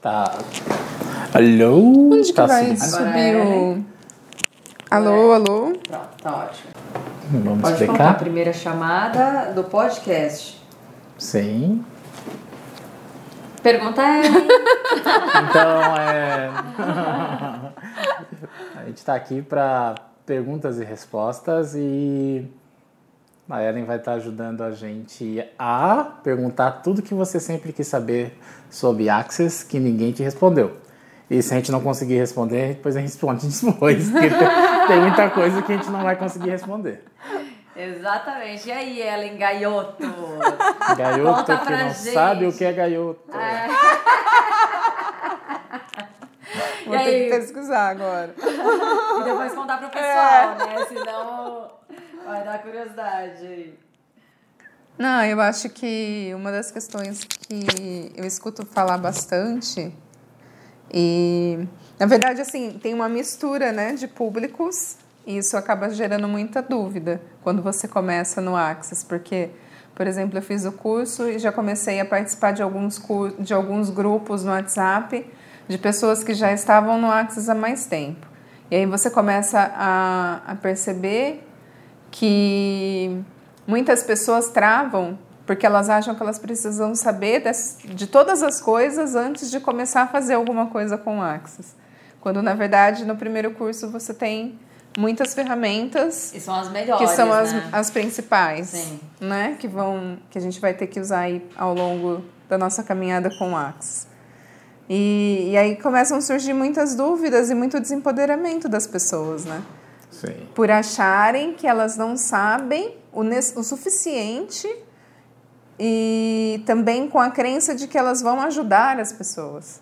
Tá. Alô? Onde que tá vai subindo. subir é. o. Alô, alô? Pronto, tá ótimo. Vamos Pode contar a explicar? primeira chamada do podcast. Sim. Pergunta é. Então, é. a gente está aqui para perguntas e respostas e a Ellen vai estar ajudando a gente a perguntar tudo que você sempre quis saber sobre Access que ninguém te respondeu. E se a gente não conseguir responder, depois a gente responde depois. Porque tem- tem muita coisa que a gente não vai conseguir responder. Exatamente. E aí, Ellen Gaioto? Gaioto Conta que não gente. sabe o que é gaioto. Vou E ter que pesquisar agora. E depois contar pro pessoal, né? Senão vai dar curiosidade aí. Não, eu acho que uma das questões que eu escuto falar bastante e na verdade assim tem uma mistura né de públicos e isso acaba gerando muita dúvida quando você começa no Access porque por exemplo eu fiz o curso e já comecei a participar de alguns de alguns grupos no WhatsApp de pessoas que já estavam no Access há mais tempo e aí você começa a, a perceber que muitas pessoas travam porque elas acham que elas precisam saber de todas as coisas antes de começar a fazer alguma coisa com o Axis. Quando, na verdade, no primeiro curso você tem muitas ferramentas E são as melhores. que são as, né? as principais, Sim. né? Que vão que a gente vai ter que usar aí ao longo da nossa caminhada com o Axis. E, e aí começam a surgir muitas dúvidas e muito desempoderamento das pessoas, né? Sim. por acharem que elas não sabem o, o suficiente e também com a crença de que elas vão ajudar as pessoas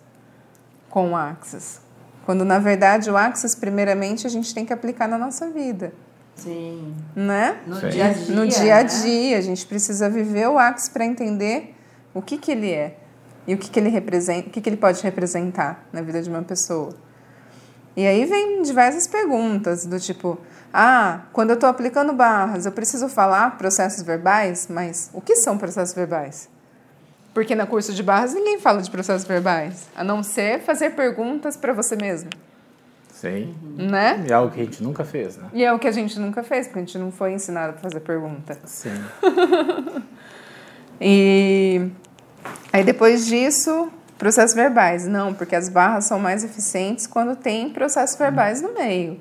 com o Axis. Quando na verdade o Axis, primeiramente, a gente tem que aplicar na nossa vida, Sim. né? No Sim. dia a dia. no dia a né? dia, a gente precisa viver o Axis para entender o que, que ele é e o que, que ele representa, o que, que ele pode representar na vida de uma pessoa. E aí vem diversas perguntas do tipo, ah, quando eu estou aplicando barras, eu preciso falar processos verbais, mas o que são processos verbais? Porque no curso de barras ninguém fala de processos verbais, a não ser fazer perguntas para você mesmo, Sim. né? E é algo que a gente nunca fez, né? E é o que a gente nunca fez, porque a gente não foi ensinado a fazer pergunta. Sim. E aí depois disso, processos verbais. Não, porque as barras são mais eficientes quando tem processos verbais no meio.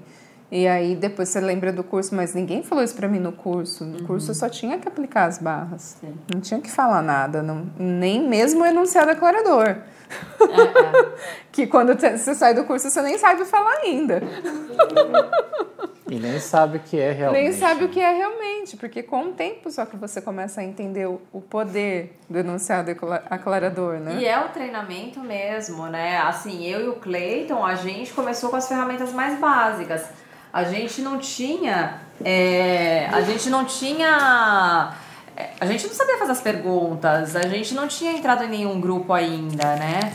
E aí depois você lembra do curso, mas ninguém falou isso pra mim no curso. No curso eu só tinha que aplicar as barras. Sim. Não tinha que falar nada, não, nem mesmo o enunciado declarador. que quando você sai do curso você nem sabe falar ainda. E nem sabe o que é realmente. Nem sabe o que é realmente, porque com o tempo só que você começa a entender o, poder do enunciado aclarador, né? E é o treinamento mesmo, né? Assim, eu e o Cleiton, a gente começou com as ferramentas mais básicas. A gente não tinha. é, a gente não tinha. é, A gente não sabia fazer as perguntas, a gente não tinha entrado em nenhum grupo ainda, né?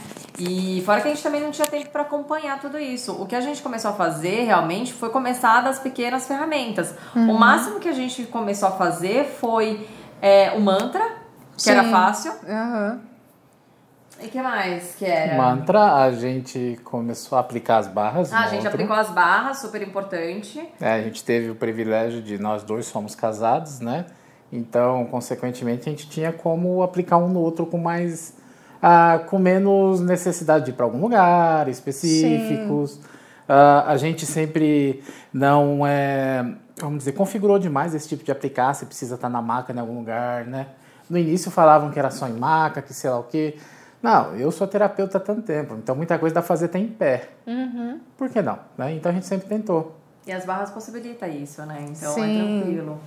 E fora que a gente também não tinha tempo para acompanhar tudo isso. O que a gente começou a fazer realmente foi começar das pequenas ferramentas. O máximo que a gente começou a fazer foi é, o mantra, que era Sim. fácil. Aham. E que mais que era? Mantra, a gente começou a aplicar as barras. Ah, a gente outro. aplicou as barras, super importante. É, a gente teve o privilégio de nós dois somos casados, né? Então, consequentemente, a gente tinha como aplicar um no outro com mais. Ah, com menos necessidade de ir para algum lugar específicos. Ah, a gente sempre não é. Vamos dizer, configurou demais esse tipo de aplicar, você precisa estar na maca em algum lugar, né? No início falavam que era só em maca, que sei lá o quê. Não, eu sou terapeuta há tanto tempo, então muita coisa dá pra fazer até em pé. Por que não? né? Então a gente sempre tentou. E as barras possibilitam isso, né? Então Sim. é tranquilo.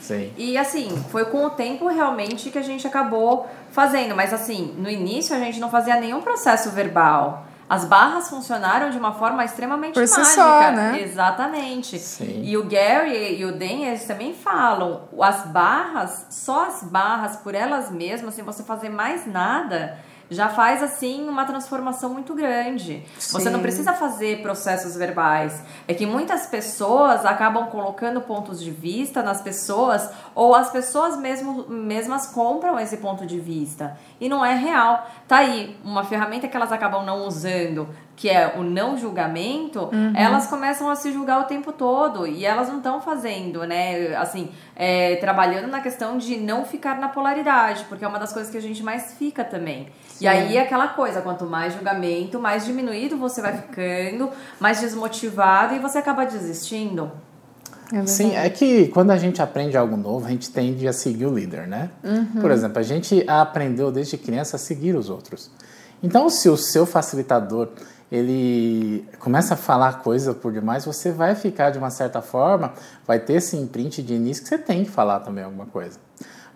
Sim. E assim, foi com o tempo realmente que a gente acabou fazendo. Mas assim, no início a gente não fazia nenhum processo verbal. As barras funcionaram de uma forma extremamente Por si mágica. só, né? Exatamente. Sim. E o Gary e o Dan, eles também falam, as barras, só as barras por elas mesmas, sem você fazer mais nada, já faz assim uma transformação muito grande. Sim. Você não precisa fazer processos verbais. É que muitas pessoas acabam colocando pontos de vista nas pessoas ou as pessoas mesmo, mesmas compram esse ponto de vista e não é real. Tá aí uma ferramenta que elas acabam não usando, que é o não julgamento, uhum. elas começam a se julgar o tempo todo e elas não estão fazendo, né? Assim, é, trabalhando na questão de não ficar na polaridade, porque é uma das coisas que a gente mais fica também. Sim. E aí é aquela coisa, quanto mais julgamento, mais diminuído você vai ficando, mais desmotivado e você acaba desistindo. É Sim, é que quando a gente aprende algo novo, a gente tende a seguir o líder, né? Uhum. Por exemplo, a gente aprendeu desde criança a seguir os outros. Então, se o seu facilitador ele começa a falar coisa por demais, você vai ficar de uma certa forma, vai ter esse imprint de início que você tem que falar também alguma coisa.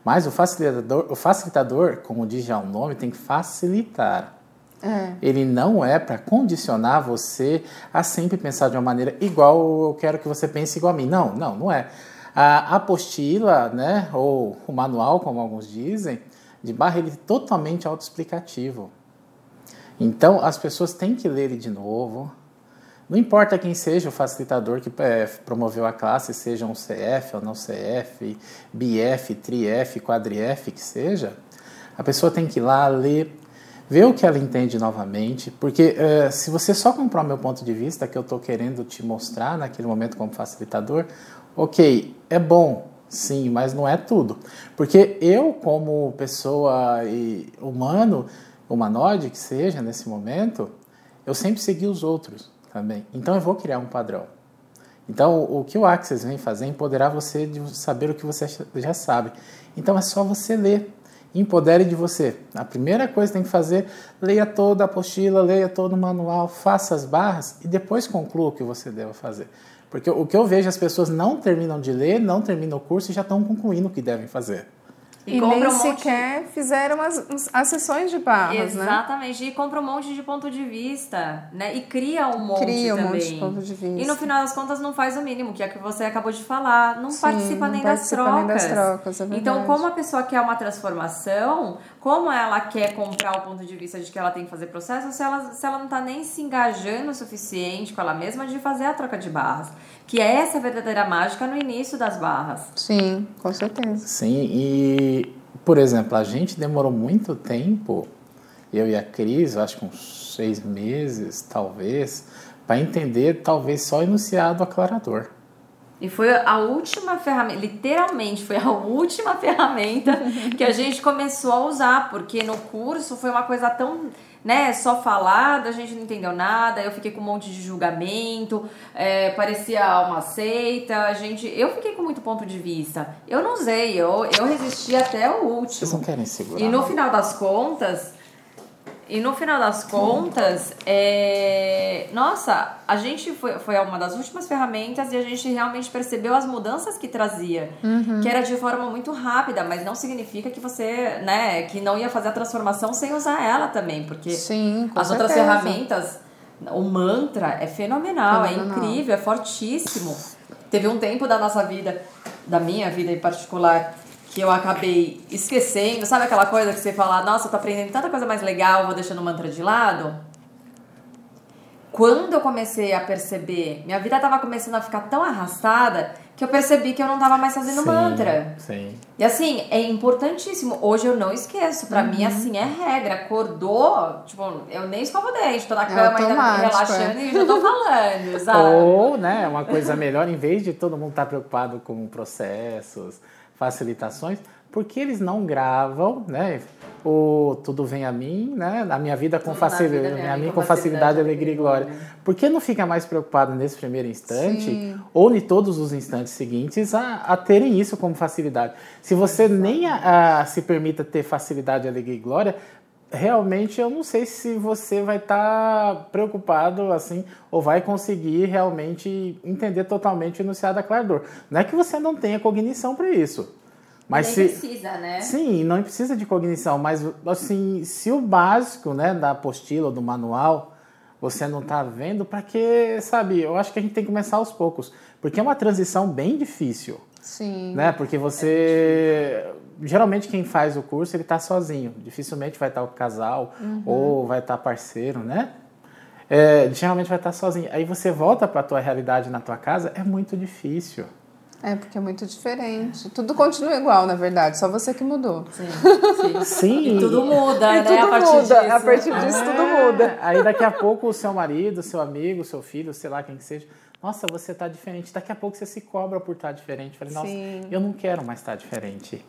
Mas o facilitador, o facilitador, como diz já o nome, tem que facilitar. É. Ele não é para condicionar você a sempre pensar de uma maneira igual eu quero que você pense igual a mim. Não, não, não é. A apostila, né, ou o manual, como alguns dizem, de barra, ele é totalmente autoexplicativo. Então, as pessoas têm que ler de novo. Não importa quem seja o facilitador que é, promoveu a classe, seja um CF ou não CF, BF, TriF, QuadriF, que seja, a pessoa tem que ir lá ler, ver o que ela entende novamente, porque é, se você só comprar o meu ponto de vista, que eu estou querendo te mostrar naquele momento como facilitador, ok, é bom, sim, mas não é tudo. Porque eu, como pessoa e humano, humanoide que seja nesse momento, eu sempre segui os outros também. Então eu vou criar um padrão. Então o que o Access vem fazer é empoderar você de saber o que você já sabe. Então é só você ler. Empodere de você. A primeira coisa que tem que fazer, leia toda a apostila, leia todo o manual, faça as barras e depois conclua o que você deve fazer. Porque o que eu vejo, as pessoas não terminam de ler, não terminam o curso e já estão concluindo o que devem fazer. E, e nem um sequer monte... fizeram as, as sessões de barras, né? Exatamente. E compra um monte de ponto de vista, né? E cria um monte cria um também. monte de ponto de vista. E no final das contas não faz o mínimo, que é o que você acabou de falar. Não Sim, participa, nem, não das participa nem das trocas. É então, como a pessoa quer uma transformação, como ela quer comprar o ponto de vista de que ela tem que fazer processo, se ela, se ela não está nem se engajando o suficiente com ela mesma de fazer a troca de barras. Que é essa verdadeira mágica no início das barras. Sim, com certeza. Sim, e por exemplo, a gente demorou muito tempo, eu e a Cris, acho que uns seis meses, talvez, para entender talvez só enunciado aclarador. E foi a última ferramenta, literalmente foi a última ferramenta que a gente começou a usar, porque no curso foi uma coisa tão né, só falada, a gente não entendeu nada, eu fiquei com um monte de julgamento, é, parecia uma seita, a gente, eu fiquei com muito ponto de vista. Eu não usei, eu, eu resisti até o último. Vocês não querem segurar. E no final das contas, e no final das contas, é... nossa, a gente foi, foi uma das últimas ferramentas e a gente realmente percebeu as mudanças que trazia. Uhum. Que era de forma muito rápida, mas não significa que você, né, que não ia fazer a transformação sem usar ela também. Porque Sim, as certeza. outras ferramentas, o mantra é fenomenal, é fenomenal, é incrível, é fortíssimo. Teve um tempo da nossa vida, da minha vida em particular, que eu acabei esquecendo. Sabe aquela coisa que você fala, nossa, eu tô aprendendo tanta coisa mais legal, vou deixando o mantra de lado? Quando eu comecei a perceber, minha vida tava começando a ficar tão arrastada que eu percebi que eu não tava mais fazendo sim, mantra. Sim. E assim, é importantíssimo. Hoje eu não esqueço. Pra uhum. mim, assim, é regra. Acordou, tipo, eu nem escovo o dente, tô na é cama é ainda relaxando é. e já tô falando, sabe? Ou, né, uma coisa melhor, em vez de todo mundo estar tá preocupado com processos facilitações, porque eles não gravam, né? O tudo vem a mim, né? A minha vida com facilidade, vida, a mim com facilidade, alegria e glória. Por que não fica mais preocupado nesse primeiro instante Sim. ou em todos os instantes seguintes a, a terem isso como facilidade? Se você Exato. nem a, a, se permita ter facilidade, alegria e glória, realmente eu não sei se você vai estar tá preocupado assim ou vai conseguir realmente entender totalmente o enunciado aclarador. Não é que você não tenha cognição para isso. Mas Nem se, precisa, né? Sim, não precisa de cognição, mas assim, se o básico, né, da apostila ou do manual, você não está vendo, para que, sabe? Eu acho que a gente tem que começar aos poucos, porque é uma transição bem difícil. Sim. Né? Porque você. Geralmente quem faz o curso ele está sozinho. Dificilmente vai estar o casal ou vai estar parceiro, né? É, geralmente vai estar sozinho. Aí você volta para a tua realidade na tua casa, é muito difícil. É, porque é muito diferente. Tudo continua igual, na verdade, só você que mudou. Sim, sim. Sim. E tudo muda, E né? a tudo partir muda, disso. a partir disso tudo muda. Aí daqui a pouco o seu marido, seu amigo, seu filho, sei lá quem que seja, nossa, você tá diferente. Daqui a pouco você se cobra por estar diferente. Falei, nossa, Sim. eu não quero mais estar diferente.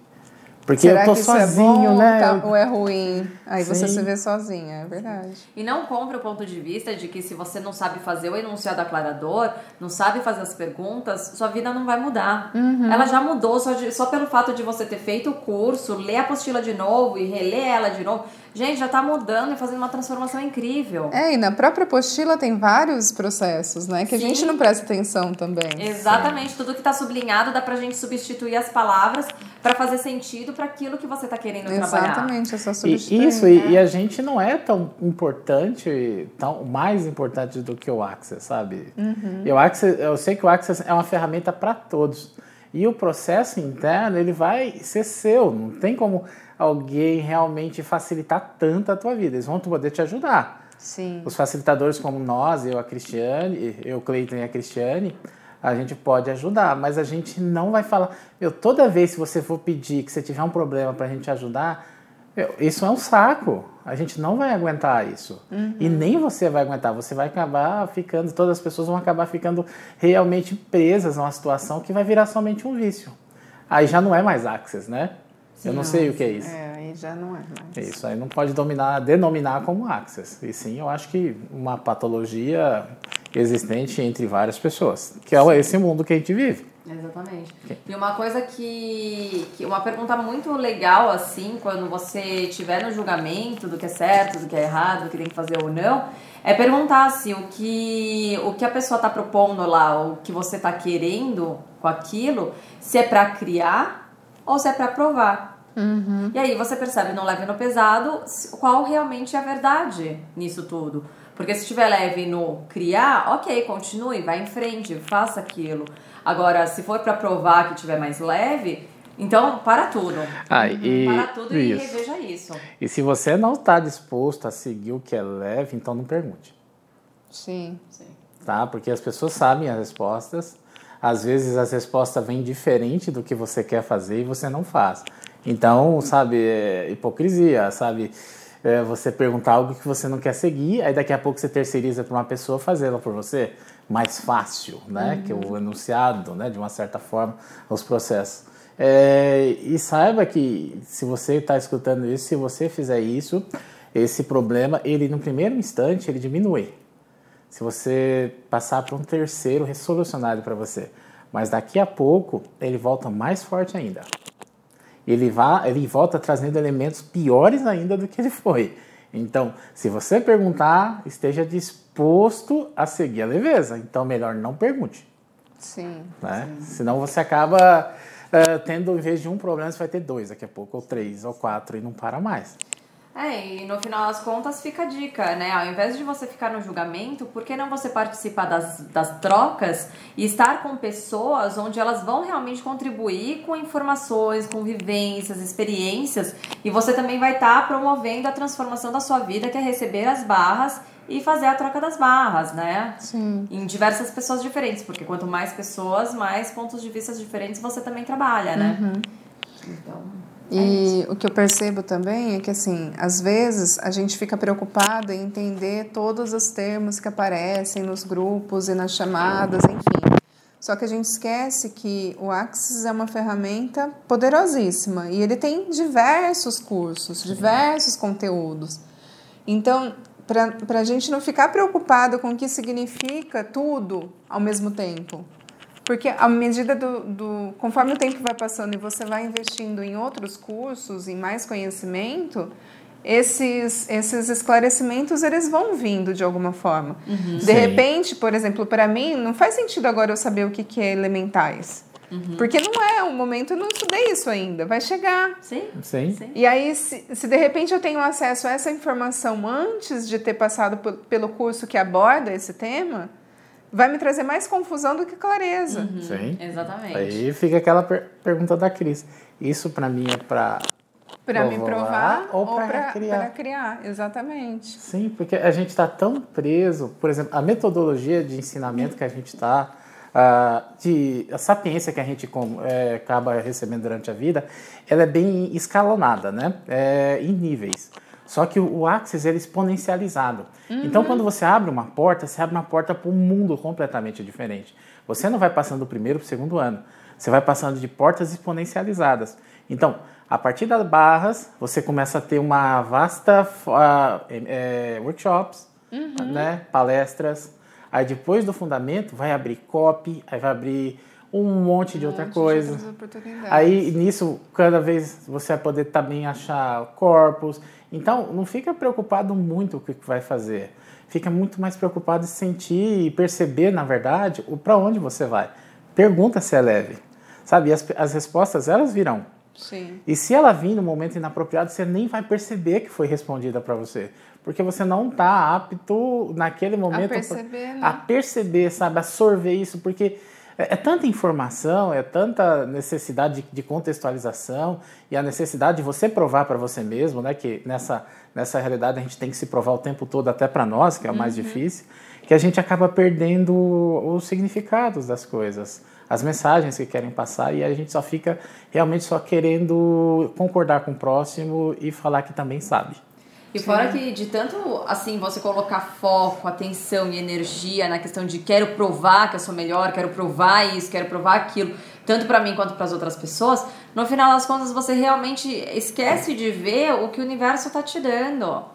Porque Será eu tô que isso sozinho, é bom né? tá- Eu- ou é ruim? Aí você Sim. se vê sozinha, é verdade. E não compre o ponto de vista de que se você não sabe fazer o enunciado aclarador, não sabe fazer as perguntas, sua vida não vai mudar. Uhum. Ela já mudou só, de- só pelo fato de você ter feito o curso, ler a apostila de novo e reler ela de novo. Gente, já tá mudando e fazendo uma transformação incrível. É, e na própria apostila tem vários processos, né? Que a Sim. gente não presta atenção também. Exatamente, tudo que tá sublinhado dá pra gente substituir as palavras pra fazer sentido pra aquilo que você tá querendo trabalhar. Exatamente, é só E, substituir. isso, e, e a gente não é tão importante, tão mais importante do que o Access, sabe? E o Access, eu sei que o Access é uma ferramenta para todos. E o processo interno, ele vai ser seu. Não tem como alguém realmente facilitar tanto a tua vida. Eles vão poder te ajudar. Sim. Os facilitadores como nós, eu, a Cristiane, eu, Cleiton e a Cristiane, a gente pode ajudar, mas a gente não vai falar. Eu, toda vez que você for pedir que você tiver um problema para a gente ajudar, eu, isso é um saco. A gente não vai aguentar isso. E nem você vai aguentar. Você vai acabar ficando, todas as pessoas vão acabar ficando realmente presas numa situação que vai virar somente um vício. Aí já não é mais access, né? Eu não sei o que é isso. É, aí já não é mais. Isso aí não pode dominar, denominar como access. E sim, eu acho que uma patologia existente entre várias pessoas, que é esse mundo que a gente vive. Exatamente. E uma coisa que, que. Uma pergunta muito legal, assim, quando você estiver no julgamento do que é certo, do que é errado, do que tem que fazer ou não, é perguntar se o que, o que a pessoa está propondo lá, o que você está querendo com aquilo, se é para criar ou se é para provar. E aí você percebe no leve e no pesado qual realmente é a verdade nisso tudo. Porque se estiver leve no criar, ok, continue, vai em frente, faça aquilo. Agora, se for para provar que tiver mais leve, então para tudo. Ah, e, Para tudo e isso. reveja isso. E se você não está disposto a seguir o que é leve, então não pergunte, Sim. Sim. tá? Porque as pessoas sabem as respostas. Às vezes as respostas vêm diferente do que você quer fazer e você não faz. Então, sabe, é hipocrisia, sabe? É você perguntar algo que você não quer seguir, aí daqui a pouco você terceiriza para uma pessoa fazê-la por você. Mais fácil, né? Que o enunciado, né? De uma certa forma, os processos. É, e saiba que se você está escutando isso, se você fizer isso, esse problema, ele no primeiro instante, ele diminui se você passar para um terceiro resolucionário para você. Mas daqui a pouco ele volta mais forte ainda. Ele, vai, ele volta trazendo elementos piores ainda do que ele foi. Então, se você perguntar, esteja disposto a seguir a leveza. Então, melhor não pergunte. Sim. Né? Senão você acaba eh, tendo, em vez de um problema, você vai ter dois daqui a pouco, ou três, ou quatro, e não para mais. É, e no final das contas fica a dica, né? Ao invés de você ficar no julgamento, por que não você participar das, das trocas e estar com pessoas onde elas vão realmente contribuir com informações, com vivências, experiências, e você também vai estar promovendo a transformação da sua vida, que é receber as barras e fazer a troca das barras, né? Sim. Em diversas pessoas diferentes, porque quanto mais pessoas, mais pontos de vista diferentes você também trabalha, né? Então. E o que eu percebo também é que, assim, às vezes a gente fica preocupada em entender todos os termos que aparecem nos grupos e nas chamadas, enfim. Só que a gente esquece que o Axis é uma ferramenta poderosíssima e ele tem diversos cursos, diversos conteúdos. Então, para a gente não ficar preocupado com o que significa tudo ao mesmo tempo. Porque à medida do, do. Conforme o tempo vai passando e você vai investindo em outros cursos, em mais conhecimento, esses, esses esclarecimentos eles vão vindo de alguma forma. de Sim. repente, por exemplo, para mim, não faz sentido agora eu saber o que, que é elementais. Porque não é o momento, eu não estudei isso ainda, vai chegar. Sim? Sim? Sim. E aí, se, se de repente eu tenho acesso a essa informação antes de ter passado por- pelo curso que aborda esse tema, vai me trazer mais confusão do que clareza. Uhum. Sim. Exatamente. Aí fica aquela per pergunta da Cris. Isso para mim é para Para me provar ou para para criar. criar. Exatamente. Sim, porque a gente está tão preso, por exemplo, a metodologia de ensinamento que a gente está, de a sapiência que a gente com- é, acaba recebendo durante a vida, ela é bem escalonada, né? É, em níveis. Só que o, Axis ele é exponencializado. Então, quando você abre uma porta, você abre uma porta para um mundo completamente diferente. Você não vai passando do primeiro para o segundo ano. Você vai passando de portas exponencializadas. Então, a partir das barras, você começa a ter uma vasta ah, é, workshops, né, palestras. Aí depois do fundamento vai abrir copy, aí vai abrir um monte de outra monte de coisa. oportunidades. Aí nisso, cada vez você vai poder também achar corpos. Então, não fica preocupado muito com o que vai fazer. Fica muito mais preocupado em sentir e perceber, na verdade, o para onde você vai. Pergunta se é leve. Sabe? As, as respostas, elas virão. Sim. E se ela vir no momento inapropriado, você nem vai perceber que foi respondida para você. Porque você não está apto naquele momento perceber, né? a perceber, sabe? A sorver isso. Porque é, é tanta informação, é tanta necessidade de, de contextualização e a necessidade de você provar para você mesmo, né? Que nessa, nessa realidade a gente tem que se provar o tempo todo, até para nós, que é o mais difícil, que a gente acaba perdendo os significados das coisas as mensagens que querem passar e a gente só fica realmente só querendo concordar com o próximo e falar que também sabe. E fora que de tanto assim você colocar foco, atenção e energia na questão de quero provar que eu sou melhor, quero provar isso, quero provar aquilo, tanto pra mim quanto para as outras pessoas, no final das contas você realmente esquece de ver o que o universo tá te dando.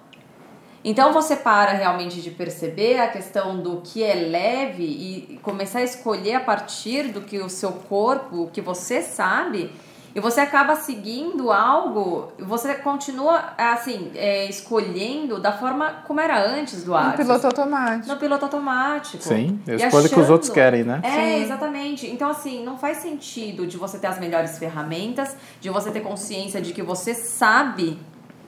Então você para realmente de perceber a questão do que é leve e começar a escolher a partir do que o seu corpo, o que você sabe, e você acaba seguindo algo, você continua assim, é, escolhendo da forma como era antes do Axis. piloto automático. No piloto automático. Sim, E escolha o que os achando- outros querem, né? É, Sim. exatamente. Então, assim, não faz sentido de você ter as melhores ferramentas, de você ter consciência de que você sabe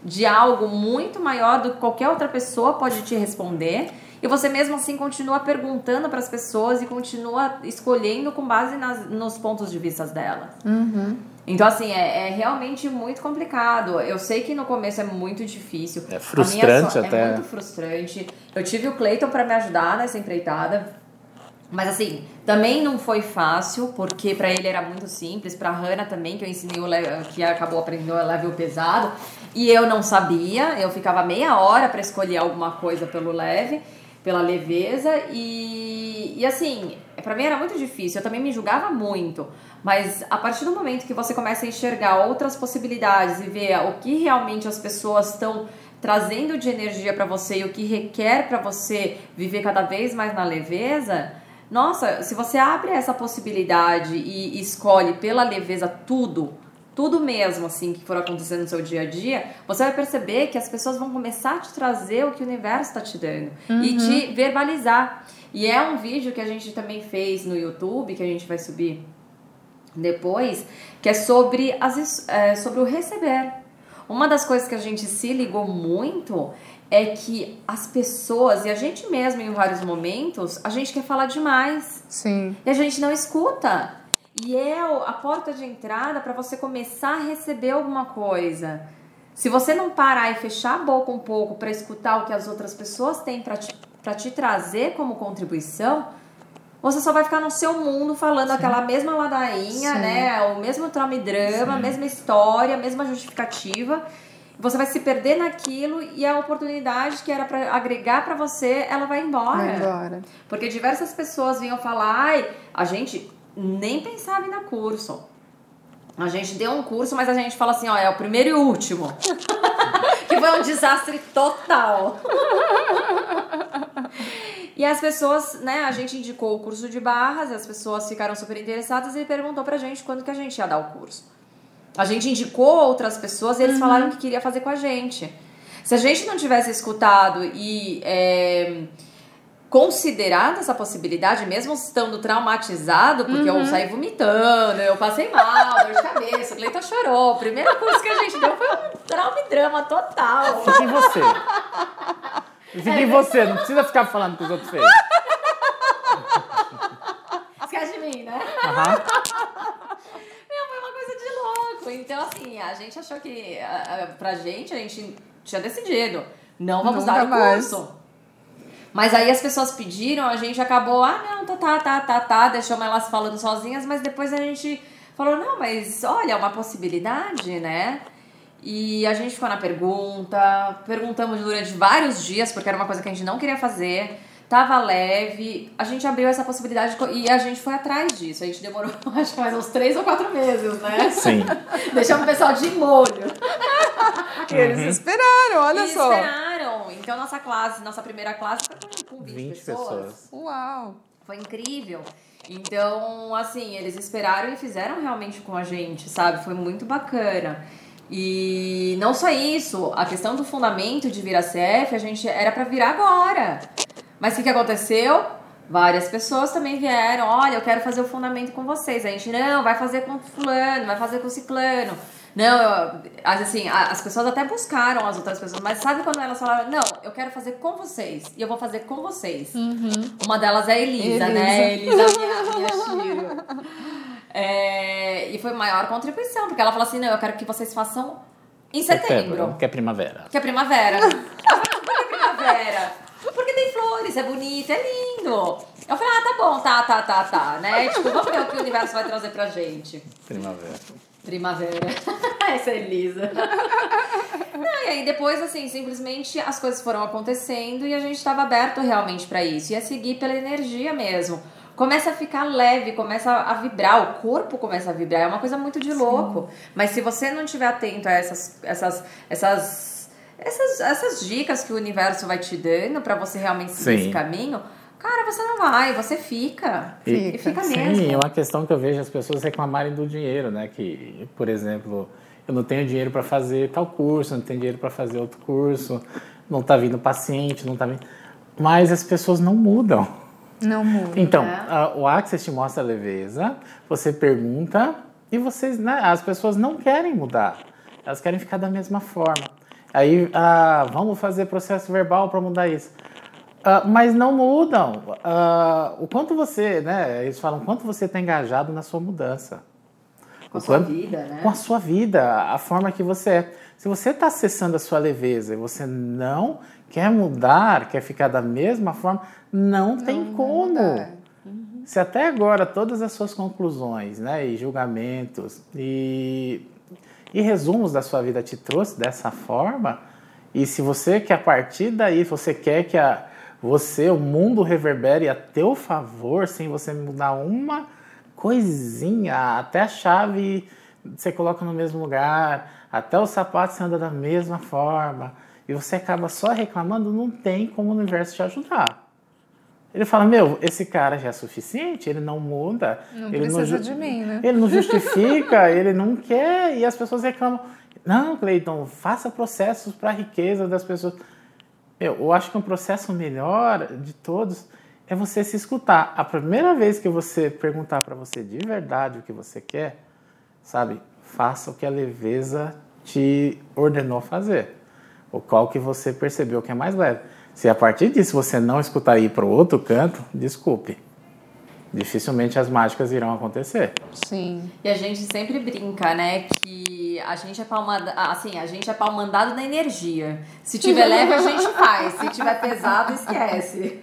de algo muito maior do que qualquer outra pessoa pode te responder. E você mesmo assim continua perguntando para as pessoas e continua escolhendo com base nas, nos pontos de vista delas. Então, assim, é, é realmente muito complicado. Eu sei que no começo é muito difícil. É frustrante só- até. É muito frustrante. Eu tive o Cleiton para me ajudar nessa empreitada. Mas assim, também não foi fácil, porque pra ele era muito simples, pra Hannah também, que eu ensinei o que acabou aprendendo o level pesado, e eu não sabia, eu ficava meia hora pra escolher alguma coisa pelo leve, pela leveza, e, e assim, pra mim era muito difícil, eu também me julgava muito, mas a partir do momento que você começa a enxergar outras possibilidades e ver o que realmente as pessoas estão trazendo de energia pra você e o que requer pra você viver cada vez mais na leveza, nossa, se você abre essa possibilidade e escolhe pela leveza tudo, tudo mesmo assim que for acontecendo no seu dia a dia, você vai perceber que as pessoas vão começar a te trazer o que o universo está te dando e te verbalizar. E é um vídeo que a gente também fez no YouTube, que a gente vai subir depois, que é sobre, as, é, sobre o receber. Uma das coisas que a gente se ligou muito é que as pessoas, e a gente mesmo em vários momentos, a gente quer falar demais. Sim. E a gente não escuta. E é a porta de entrada para você começar a receber alguma coisa. Se você não parar e fechar a boca um pouco para escutar o que as outras pessoas têm para te, pra te trazer como contribuição, você só vai ficar no seu mundo falando aquela mesma ladainha, Sim. né? O mesmo trauma e drama, a mesma história, a mesma justificativa. Você vai se perder naquilo e a oportunidade que era para agregar para você, ela vai embora. Vai embora. Porque diversas pessoas vinham falar, ai, a gente nem pensava em dar curso. A gente deu um curso, mas a gente fala assim, ó, é o primeiro e o último. que foi um desastre total. e as pessoas, né, a gente indicou o curso de barras, as pessoas ficaram super interessadas e perguntou pra gente quando que a gente ia dar o curso. A gente indicou outras pessoas e eles falaram que queria fazer com a gente. Se a gente não tivesse escutado e é, considerado essa possibilidade, mesmo estando traumatizado, porque eu saí vomitando, eu passei mal, dor de cabeça, o Cleiton chorou. O primeiro curso que a gente deu foi um trauma e drama total. Fica em você. Fica em você, não precisa ficar falando que os outros fez. Aham. Meu, foi uma coisa de louco. Então, assim, a gente achou que, a- a- pra gente, a gente tinha decidido. Não vamos Nunca dar o mais. curso. Mas aí as pessoas pediram, a gente acabou, ah, não, tá, tá, tá, tá, tá, deixamos elas falando sozinhas, mas depois a gente falou, não, mas olha, é uma possibilidade, né? E a gente ficou na pergunta, perguntamos durante vários dias, porque era uma coisa que a gente não queria fazer, tava leve, a gente abriu essa possibilidade e a gente foi atrás disso. A gente demorou, acho que mais uns três ou quatro meses, né? Sim. Deixamos o pessoal de molho. E eles esperaram, olha e só. esperaram. Então, nossa classe, nossa primeira classe foi com- com 20, 20 pessoas. pessoas. Uau. Foi incrível. Então, assim, eles esperaram e fizeram realmente com a gente, sabe? Foi muito bacana. E não só isso, a questão do fundamento de vir a CF, a gente era pra virar agora. Mas o que, que aconteceu? Várias pessoas também vieram, olha, eu quero fazer o fundamento com vocês. A gente, não, vai fazer com fulano, vai fazer com ciclano. Não, eu, assim, as pessoas até buscaram as outras pessoas, mas sabe quando elas falaram, não, eu quero fazer com vocês, e eu vou fazer com vocês. Uma delas é a Elisa, né? Elisa, minha, minha Shiro. É, e foi maior contribuição, porque ela falou assim, não, eu quero que vocês façam em setembro. Que é primavera. Que é primavera. Que primavera? Porque tem flores, é bonito, é lindo. Eu falei, ah, tá bom, tá, tá, tá, tá, né? Tipo, vamos ver o que o universo vai trazer pra gente. Primavera. Primavera. Essa é Elisa. Não, e aí depois, assim, simplesmente as coisas foram acontecendo e a gente estava aberto realmente pra isso. Ia seguir pela energia mesmo. Começa a ficar leve, começa a vibrar, o corpo começa a vibrar, é uma coisa muito de louco. Mas se você não estiver atento a essas, essas, essas, essas, essas dicas que o universo vai te dando pra você realmente seguir Sim. esse caminho, cara, você não vai, você fica. E- E fica Sim, mesmo. é uma questão que eu vejo as pessoas reclamarem do dinheiro, né? Que, por exemplo, eu não tenho dinheiro para fazer tal curso, não tenho dinheiro para fazer outro curso, não tá vindo paciente, não tá vindo. Mas as pessoas não mudam. Não muda. Então, É. a- o Access te mostra a leveza, você pergunta e vocês, né, as pessoas não querem mudar. Elas querem ficar da mesma forma. Aí, ah, vamos fazer processo verbal para mudar isso. Ah, mas não mudam. Ah, o quanto você, né? Eles falam quanto você está engajado na sua mudança. Com a sua quanto- vida, né? Com a sua vida, a forma que você é. Se você está acessando a sua leveza e você não quer mudar, quer ficar da mesma forma, não, tem vai como. mudar. Se até agora todas as suas conclusões, né, e julgamentos e, e resumos da sua vida te trouxe dessa forma, e se você que a partir daí você quer que a, você, o mundo reverbere a teu favor, sem você mudar uma coisinha, até a chave você coloca no mesmo lugar, até o sapato você anda da mesma forma, e você acaba só reclamando, não tem como o universo te ajudar. Ele fala, meu, esse cara já é suficiente, ele não muda. Não ele precisa ju- de mim, né? Ele não justifica, ele não quer, e as pessoas reclamam. Não, Cleiton, faça processos para a riqueza das pessoas. Eu, acho que um processo melhor de todos é você se escutar. A primeira vez que você perguntar para você de verdade o que você quer, sabe? Faça o que a leveza te ordenou fazer. O qual que você percebeu que é mais leve. Se a partir disso você não escutar ir para o outro canto, desculpe. Dificilmente as mágicas irão acontecer. Sim. E a gente sempre brinca, né, que a gente é pau manda- assim, a gente é pau mandado na energia. Se tiver leve, a gente faz. Se tiver pesado, esquece.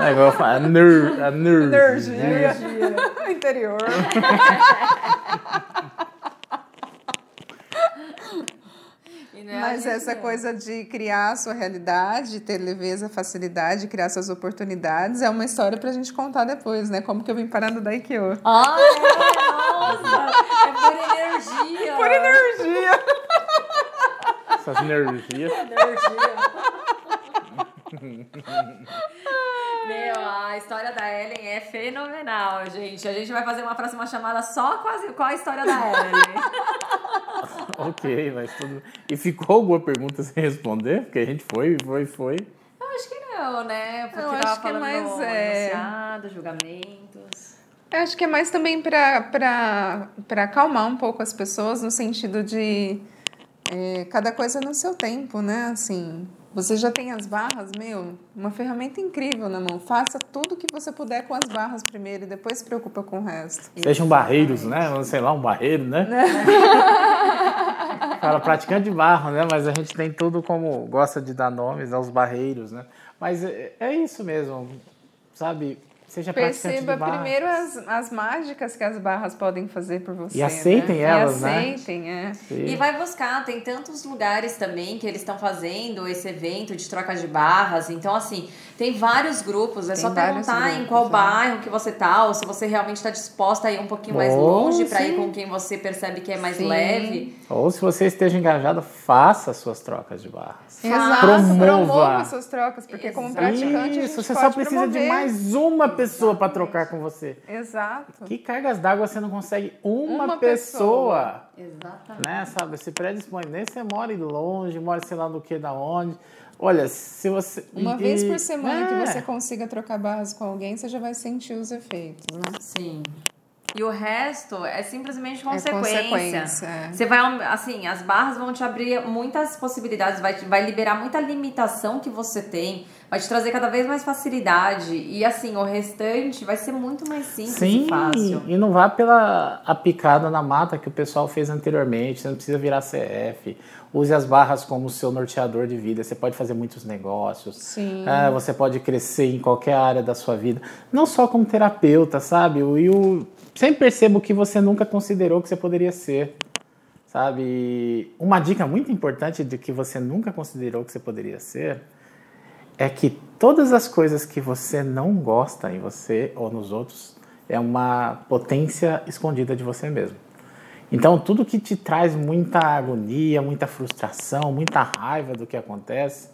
É igual eu falo, a, ner, a energia. Interior. né, Mas essa não. coisa de criar a sua realidade, ter leveza, facilidade, criar suas oportunidades, é uma história pra gente contar depois, né? Como que eu vim parar no Daikyo. Ah, é, nossa! É por energia! Por energia! Essas energias. Meu, a história da Ellen é fenomenal, gente. A gente vai fazer uma próxima chamada só com a, com a história da Ellen. ok, mas tudo. E ficou alguma pergunta sem responder? Porque a gente foi, foi, foi. Eu acho que não, né? Porque Eu acho que é mais, é- enunciado, julgamentos. Eu acho que é mais também pra acalmar um pouco as pessoas, no sentido de é, cada coisa no seu tempo, né? Assim, Você já tem as barras, meu, uma ferramenta incrível na mão. Faça tudo o que você puder com as barras primeiro e depois se preocupa com o resto. Sejam barreiros, né? Sei lá, um barreiro, né? Fala praticante de barro, né? Mas a gente tem tudo como gosta de dar nomes aos barreiros, né? Mas é, é isso mesmo, sabe? Seja Perceba primeiro as, as mágicas que as barras podem fazer por você. E aceitem né? elas, e aceitem, né? é. E vai buscar, tem tantos lugares também que eles estão fazendo esse evento de troca de barras. Então, assim, tem vários grupos. É tem só perguntar grupos, em qual é. bairro que você tá, ou se você realmente está disposta a ir um pouquinho mais longe para ir com quem você percebe que é mais sim. leve. Ou se você esteja engajado, faça suas trocas de barras. Exato, promova, promova suas trocas, porque como praticante. Isso, você só precisa promover. de mais uma pessoa para trocar com você. Exato. Que cargas d'água você não consegue uma, uma pessoa? pessoa. Exatamente. Né, sabe? Se predispõe. Nem você mora longe, mora sei lá do que, da onde. Olha, se você. Uma e, vez por semana é. que você consiga trocar barras com alguém, você já vai sentir os efeitos, né? Sim. E o resto é simplesmente consequência. É consequência. É. Você vai, assim, as barras vão te abrir muitas possibilidades, vai, vai liberar muita limitação que você tem, vai te trazer cada vez mais facilidade. E assim, o restante vai ser muito mais simples Sim, e fácil. E não vá pela a picada na mata que o pessoal fez anteriormente. Você não precisa virar CF. Use as barras como seu norteador de vida. Você pode fazer muitos negócios. Sim. É, você pode crescer em qualquer área da sua vida. Não só como terapeuta, sabe? O Will sempre perceba o que você nunca considerou que você poderia ser. Sabe? Uma dica muito importante de que você nunca considerou que você poderia ser é que todas as coisas que você não gosta em você ou nos outros é uma potência escondida de você mesmo. Então, tudo que te traz muita agonia, muita frustração, muita raiva do que acontece,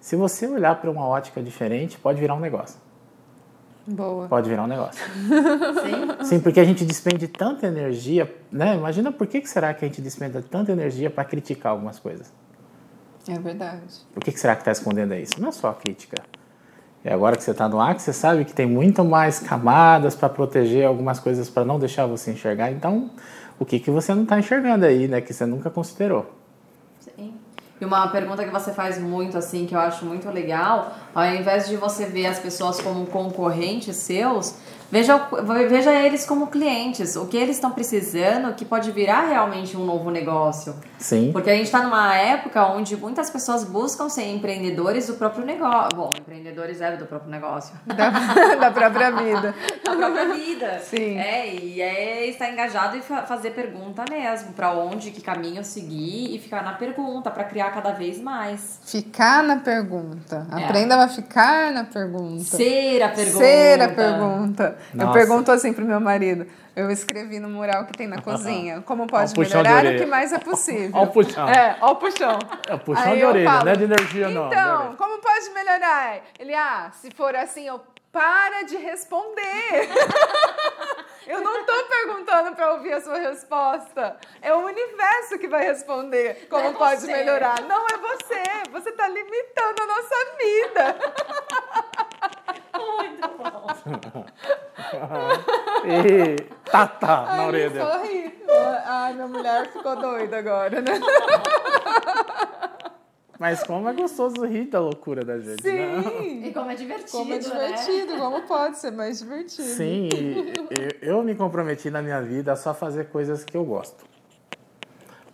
se você olhar para uma ótica diferente, pode virar um negócio. Boa. Pode virar um negócio. Sim? Sim, porque a gente despende tanta energia, né? Imagina por que será que a gente despende tanta energia para criticar algumas coisas. É verdade. O que será que está escondendo isso? Não é só a crítica. É agora que você está no ar que você sabe que tem muito mais camadas para proteger algumas coisas para não deixar você enxergar. Então, o que, que você não está enxergando aí, né? Que você nunca considerou. Sim. E uma pergunta que você faz muito, assim, que eu acho muito legal, ao invés de você ver as pessoas como concorrentes seus, Veja, veja eles como clientes, o que eles estão precisando que pode virar realmente um novo negócio. Sim. Porque a gente está numa época onde muitas pessoas buscam ser empreendedores do próprio negócio. Bom, empreendedores é do próprio negócio. Da, da própria vida. da própria vida. Sim. É, e é estar engajado e fazer pergunta mesmo, para onde, que caminho seguir e ficar na pergunta, para criar cada vez mais. Ficar na pergunta. É. Aprenda a ficar na pergunta. Ser a pergunta. Ser a pergunta. Nossa. Eu pergunto assim pro meu marido. Eu escrevi no mural que tem na cozinha. Como pode melhorar o que mais é possível. Olha o puxão. É, olha o puxão. É o puxão Aí de orelha, falo, não é de energia, então, não. Então, como pode melhorar? Ele, ah, se for assim, eu para de responder. eu não tô perguntando para ouvir a sua resposta. É o universo que vai responder como é pode você. melhorar. Não é você. Você tá limitando a nossa vida. Muito bom. e tá, tá, na orelha dela. Sorri. Ai, minha mulher ficou doida agora, né? Mas como é gostoso rir da loucura da gente, Sim. né? E como é divertido, Como é divertido, né? como pode ser mais divertido. Sim, eu, eu me comprometi na minha vida a só fazer coisas que eu gosto.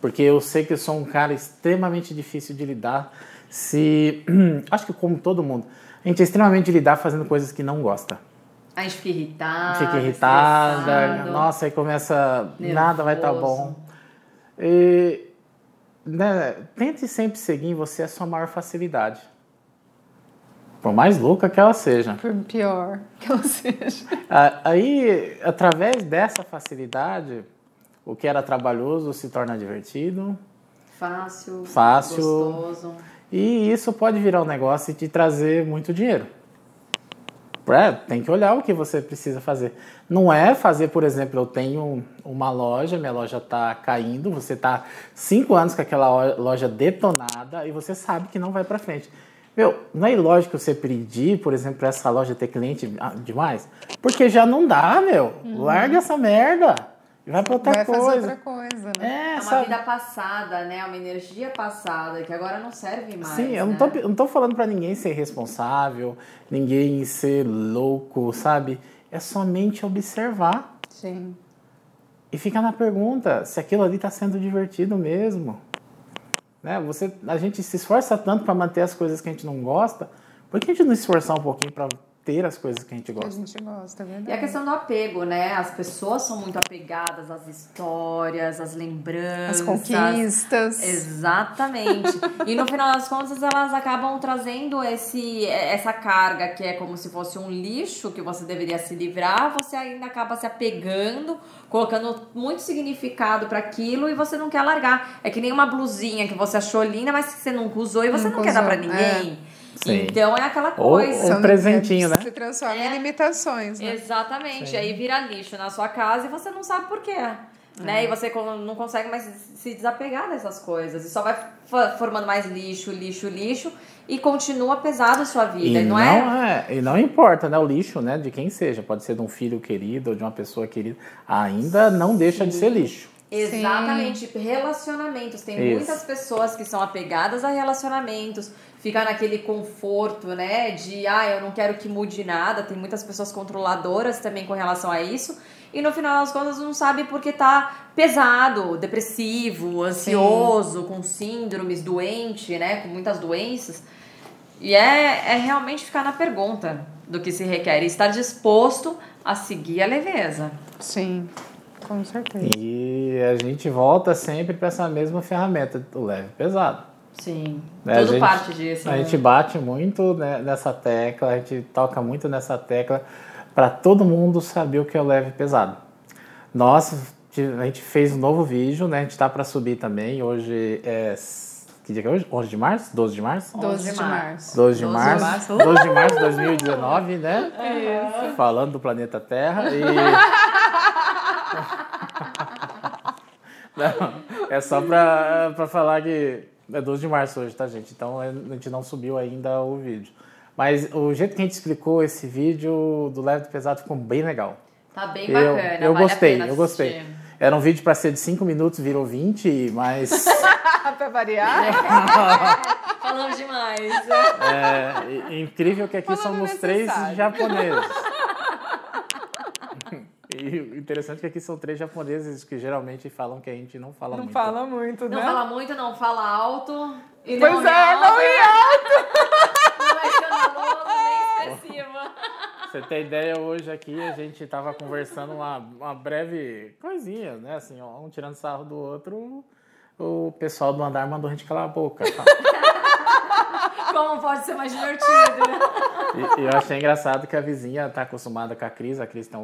Porque eu sei que eu sou um cara extremamente difícil de lidar. Se. Acho que como todo mundo a gente é extremamente lidar fazendo coisas que não gosta. A gente fica irritada. Fica irritada. Nossa, aí começa. Nervoso. Nada vai estar tá bom. E, né, tente sempre seguir em você a sua maior facilidade. Por mais louca que ela seja. Por pior que ela seja. Aí, através dessa facilidade, o que era trabalhoso se torna divertido. Fácil. Fácil. Gostoso. E isso pode virar um negócio e te trazer muito dinheiro. É, tem que olhar o que você precisa fazer. Não é fazer, por exemplo, eu tenho uma loja, minha loja está caindo, você está cinco anos com aquela loja detonada e você sabe que não vai para frente. Meu, não é ilógico você pedir, por exemplo, para essa loja ter cliente demais? Porque já não dá, meu. Uhum. Larga essa merda. E vai para outra Vai coisa. fazer outra coisa, né? É, É uma sabe? vida passada, né? Uma energia passada que agora não serve mais. Sim, eu não né? tô, eu não tô falando para ninguém ser responsável, ninguém ser louco, sabe? É somente observar Sim. e ficar na pergunta se aquilo ali está sendo divertido mesmo. Né? Você, a gente se esforça tanto para manter as coisas que a gente não gosta, por que a gente não esforçar um pouquinho para ter as coisas que a gente Que a gosta? gente gosta, é verdade. E a questão do apego, né? As pessoas são muito apegadas às histórias, às lembranças. As conquistas. Exatamente. e no final das contas, elas acabam trazendo esse, essa carga que é como se fosse um lixo que você deveria se livrar. Você ainda acaba se apegando, colocando muito significado para aquilo e você não quer largar. É que nem uma blusinha que você achou linda, mas que você nunca usou e você não, Nunca quer dar pra usou, ninguém. Sim. Então é aquela coisa. ou- Um presentinho, né? Se transforma É. em limitações, né? Exatamente. Sim. Aí vira lixo na sua casa e você não sabe por quê. Né? E você não consegue mais se desapegar dessas coisas. E só vai formando mais lixo, lixo, lixo. E continua pesado a sua vida. E não, não, é? é, e não importa, né? O lixo, né? De quem seja, pode ser de um filho querido ou de uma pessoa querida, ainda não deixa de ser lixo. Exatamente. Relacionamentos. Tem Isso. muitas pessoas que são apegadas a relacionamentos, fica naquele conforto, né? De, ah, eu não quero que mude nada. Tem muitas pessoas controladoras também com relação a isso. E no final das contas não sabe porque tá pesado, depressivo, ansioso, com síndromes, doente, né? Com muitas doenças. E é, é realmente ficar na pergunta do que se requer e estar disposto a seguir a leveza. Sim, com certeza. E a gente volta sempre para essa mesma ferramenta, do leve e pesado. Sim, Né, tudo gente- parte disso. A né? gente bate muito né, nessa tecla, a gente toca muito nessa tecla para todo mundo saber o que é o leve e pesado. Nós, a gente fez um novo vídeo, né? A gente está para subir também. Hoje é. Que dia que é hoje? 11 de março? 12 de março? 12 de março. 12 de 12 de março. março. 12 de março de 2019, né? Falando do planeta Terra. E... Não, é só pra falar que é 12 de março hoje, tá, gente? Então a gente não subiu ainda o vídeo. Mas o jeito que a gente explicou esse vídeo do leve do pesado ficou bem legal. Tá bem Eu, bacana. eu vale a gostei, pena eu gostei. Era um vídeo para ser de 5 minutos, virou 20, mas pra variar? Falamos demais. é incrível que aqui Falando somos três japoneses. E o interessante é que aqui são três japoneses que geralmente falam que a gente não fala Não muito. fala muito, Não né? fala muito, não fala alto. E Pois não é, não é ia! Não é escandaloso nem expressivo. Você tem ideia, hoje aqui a gente tava conversando uma, uma breve coisinha, né? Assim, ó, um tirando sarro do outro. O pessoal do andar mandou a gente calar a boca. tá? Como pode ser mais divertido? E, e eu achei engraçado que a vizinha tá acostumada com a Cris. A Cris tem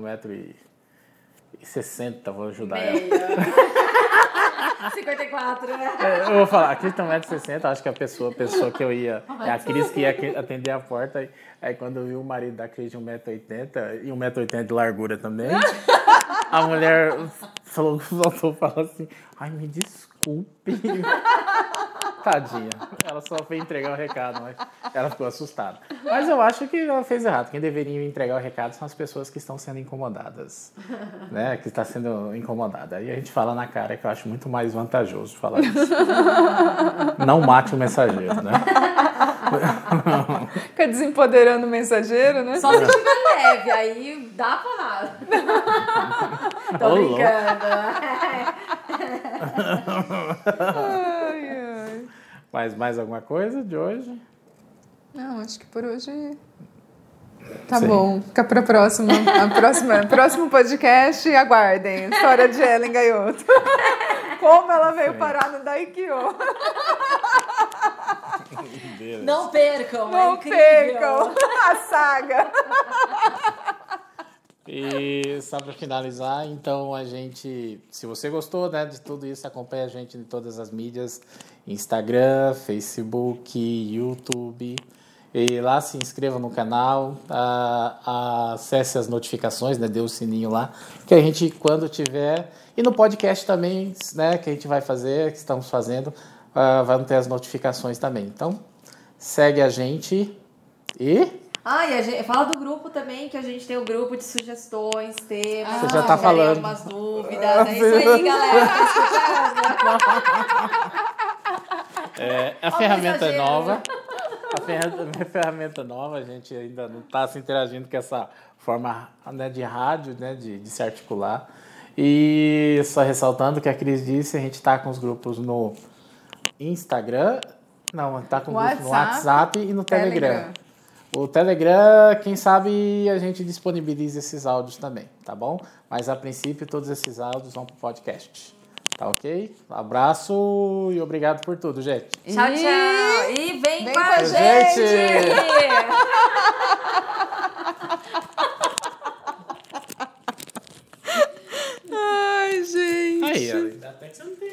1,60m, vou ajudar ela. Meia. 54, né? É, Eu vou falar, a Cris tem 1,60m, acho que a pessoa, a pessoa que eu ia. É a Cris que ia atender a porta. Aí, aí quando eu vi o marido da Cris de 1,80m e 1,80m de largura também, a mulher falou, voltou e falou assim: Ai, me desculpe. Tadinha. Ela só foi entregar o recado, mas ela ficou assustada. Mas eu acho que ela fez errado. Quem deveria entregar o recado são as pessoas que estão sendo incomodadas. Né? Que está sendo incomodada. Aí a gente fala na cara que eu acho muito mais vantajoso falar isso. Não mate o mensageiro, né? Fica desempoderando o mensageiro, né? Só se tiver leve, aí dá porrada. Tô brincando. Ai, ai. Mas mais alguma coisa de hoje? Não, acho que por hoje tá Sim. bom. Fica pra próxima. A próxima, próximo podcast, aguardem. História de Ellen Gaioto. Como ela veio Sim. parar no Daikyo. Beleza. Não percam, é Não incrível. percam a saga. E só para finalizar, então a gente, se você gostou né, de tudo isso, acompanha a gente em todas as mídias, Instagram, Facebook, YouTube. E lá se inscreva no canal, a- acesse as notificações, né, dê o sininho lá, que a gente, quando tiver, e no podcast também, né, que a gente vai fazer, que estamos fazendo, ah, vão ter as notificações também. Então, segue a gente e Ah, e a gente, fala do grupo também, que a gente tem o grupo de sugestões, temas. Você já tá falando. algumas dúvidas. É isso aí, galera. É, a Ó, ferramenta é nova. A ferramenta, a ferramenta nova, a gente ainda não está se interagindo com essa forma né, de rádio, né, de, de se articular. E só ressaltando que a Cris disse, a gente está com os grupos no Instagram, não, está com grupos no WhatsApp, WhatsApp e no Telegram. Telegram. O Telegram, quem sabe a gente disponibiliza esses áudios também, tá bom? Mas a princípio todos esses áudios vão para o podcast. Tá ok? Abraço e obrigado por tudo, gente. Tchau, E- tchau. E vem, Vem com a com a gente. gente. Ai, gente. Aí, até que você não tem